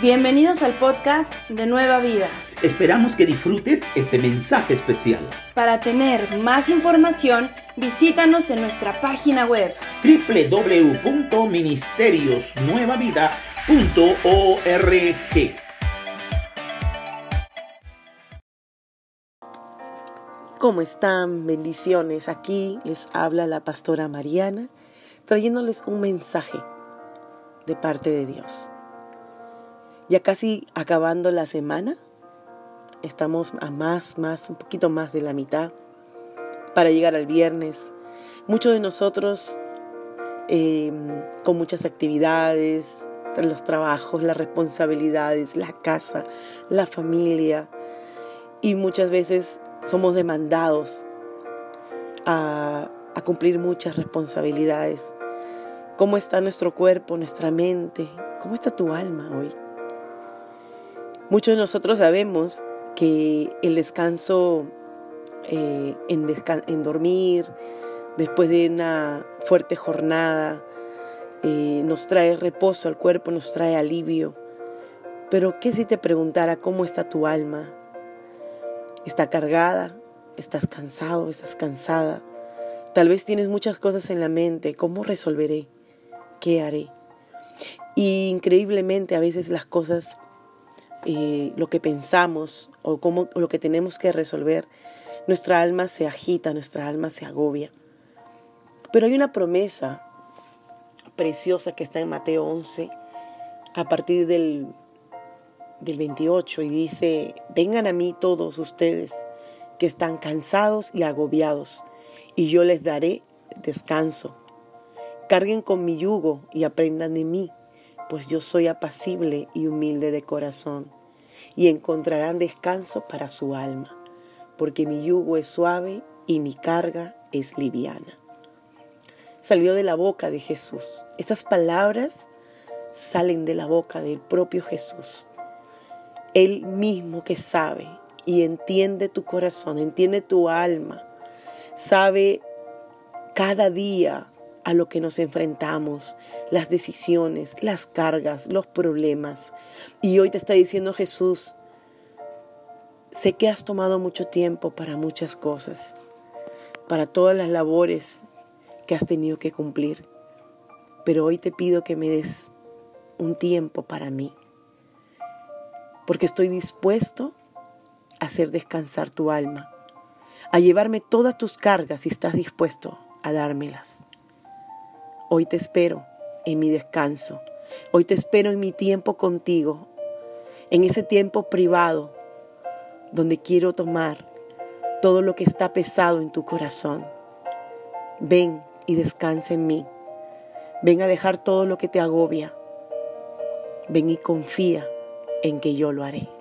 Bienvenidos al podcast de Nueva Vida. Esperamos que disfrutes este mensaje especial. Para tener más información, visítanos en nuestra página web www.ministeriosnuevavida.org. ¿Cómo están? Bendiciones. Aquí les habla la pastora Mariana, trayéndoles un mensaje de parte de Dios. Ya casi acabando la semana, estamos a más, más, un poquito más de la mitad para llegar al viernes. Muchos de nosotros em, con muchas actividades, los trabajos, las responsabilidades, la casa, la familia y muchas veces somos demandados a, a cumplir muchas responsabilidades. ¿Cómo está nuestro cuerpo, nuestra mente? ¿Cómo está tu alma hoy? Muchos de nosotros sabemos que el descanso eh, en, dormir, después de una fuerte jornada, eh, nos trae reposo al cuerpo, nos trae alivio. Pero ¿qué si te preguntara cómo está tu alma? ¿Está cargada? ¿Estás cansado? ¿Estás cansada? Tal vez tienes muchas cosas en la mente. ¿Cómo resolveré? ¿Qué haré? Y increíblemente a veces las cosas lo que pensamos o, cómo, lo que tenemos que resolver, nuestra alma se agita, nuestra alma se agobia. Pero hay una promesa preciosa que está en Mateo 11, a partir del, del 28, y dice, vengan a mí todos ustedes que están cansados y agobiados, y yo les daré descanso. Carguen con mi yugo y aprendan de mí, pues yo soy apacible y humilde de corazón, y encontrarán descanso para su alma, porque mi yugo es suave y mi carga es liviana. Salió de la boca de Jesús. Estas palabras salen de la boca del propio Jesús. Él mismo que sabe y entiende tu corazón, entiende tu alma, sabe cada día a lo que nos enfrentamos, las decisiones, las cargas, los problemas. Y hoy te está diciendo Jesús, sé que has tomado mucho tiempo para muchas cosas, para todas las labores que has tenido que cumplir, pero hoy te pido que me des un tiempo para mí, porque estoy dispuesto a hacer descansar tu alma, a llevarme todas tus cargas si estás dispuesto a dármelas. Hoy te espero en mi descanso. Hoy te espero en mi tiempo contigo, en ese tiempo privado donde quiero tomar todo lo que está pesado en tu corazón. Ven y descansa en mí. Ven a dejar todo lo que te agobia. Ven y confía en que yo lo haré.